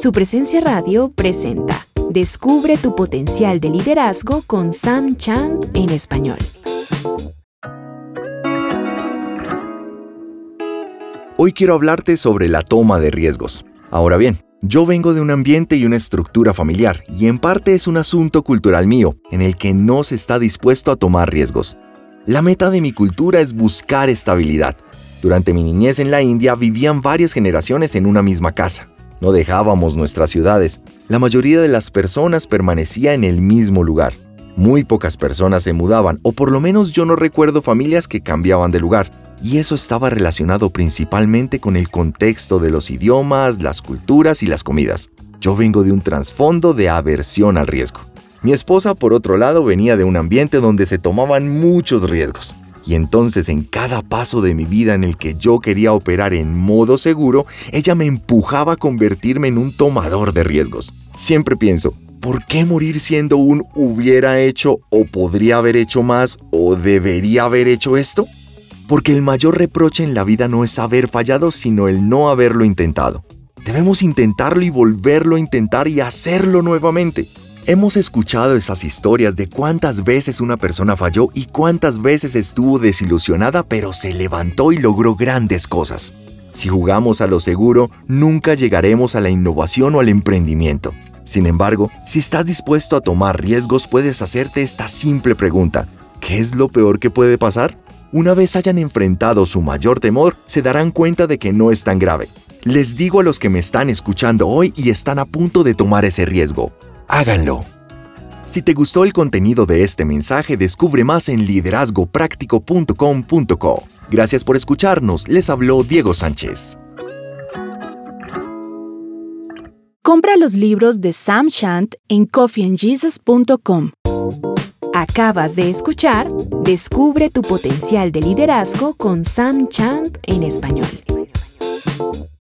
Su presencia radio presenta Descubre tu potencial de liderazgo con Sam Chand en español. Hoy quiero hablarte sobre la toma de riesgos. Ahora bien, yo vengo de un ambiente y una estructura familiar, y en parte es un asunto cultural mío, en el que no se está dispuesto a tomar riesgos. La meta de mi cultura es buscar estabilidad. Durante mi niñez en la India vivían varias generaciones en una misma casa. No dejábamos nuestras ciudades. La mayoría de las personas permanecía en el mismo lugar. Muy pocas personas se mudaban, o por lo menos yo no recuerdo familias que cambiaban de lugar. Y eso estaba relacionado principalmente con el contexto de los idiomas, las culturas y las comidas. Yo vengo de un trasfondo de aversión al riesgo. Mi esposa, por otro lado, venía de un ambiente donde se tomaban muchos riesgos. Y entonces en cada paso de mi vida en el que yo quería operar en modo seguro, ella me empujaba a convertirme en un tomador de riesgos. Siempre pienso, ¿por qué morir siendo un hubiera hecho o podría haber hecho más o debería haber hecho esto? Porque el mayor reproche en la vida no es haber fallado, sino el no haberlo intentado. Debemos intentarlo y volverlo a intentar y hacerlo nuevamente. Hemos escuchado esas historias de cuántas veces una persona falló y cuántas veces estuvo desilusionada pero se levantó y logró grandes cosas. Si jugamos a lo seguro, nunca llegaremos a la innovación o al emprendimiento. Sin embargo, si estás dispuesto a tomar riesgos, puedes hacerte esta simple pregunta. ¿Qué es lo peor que puede pasar? Una vez hayan enfrentado su mayor temor, se darán cuenta de que no es tan grave. Les digo a los que me están escuchando hoy y están a punto de tomar ese riesgo, háganlo. Si te gustó el contenido de este mensaje, descubre más en liderazgopráctico.com.co. Gracias por escucharnos, les habló Diego Sánchez. Compra los libros de Sam Shant en coffeeandjesus.com. Acabas de escuchar Descubre tu potencial de liderazgo con Sam Chant en español.